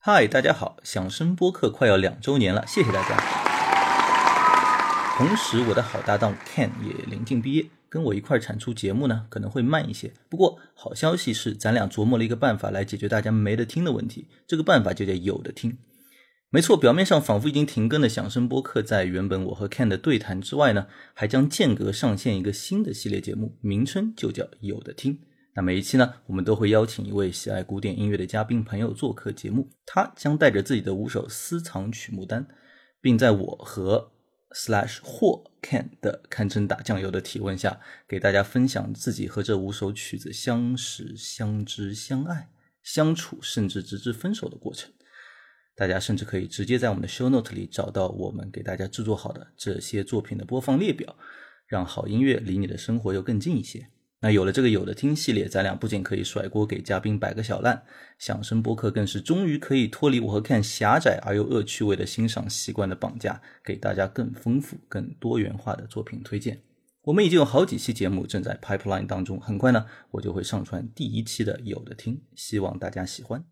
嗨，大家好！响声播客快要两周年了，谢谢大家。同时，我的好搭档 Ken 也临近毕业，跟我一块产出节目呢，可能会慢一些。不过，好消息是，咱俩琢磨了一个办法来解决大家没得听的问题。这个办法就叫有的听。没错，表面上仿佛已经停更的响声播客，在原本我和 Ken 的对谈之外呢，还将间隔上线一个新的系列节目，名称就叫有的听。那每一期呢，我们都会邀请一位喜爱古典音乐的嘉宾朋友做客节目，他将带着自己的五首私藏曲目单，并在我和 Slash 或 Ken 的堪称打酱油的提问下，给大家分享自己和这五首曲子相识、相知、相爱、相处，甚至直至分手的过程。大家甚至可以直接在我们的 show note 里找到我们给大家制作好的这些作品的播放列表，让好音乐离你的生活又更近一些。那有了这个有的听系列，咱俩不仅可以甩锅给嘉宾摆个小烂，响声播客更是终于可以脱离我和看狭窄而又恶趣味的欣赏习惯的绑架，给大家更丰富、更多元化的作品推荐。我们已经有好几期节目正在 pipeline 当中，很快呢，我就会上传第一期的有的听，希望大家喜欢。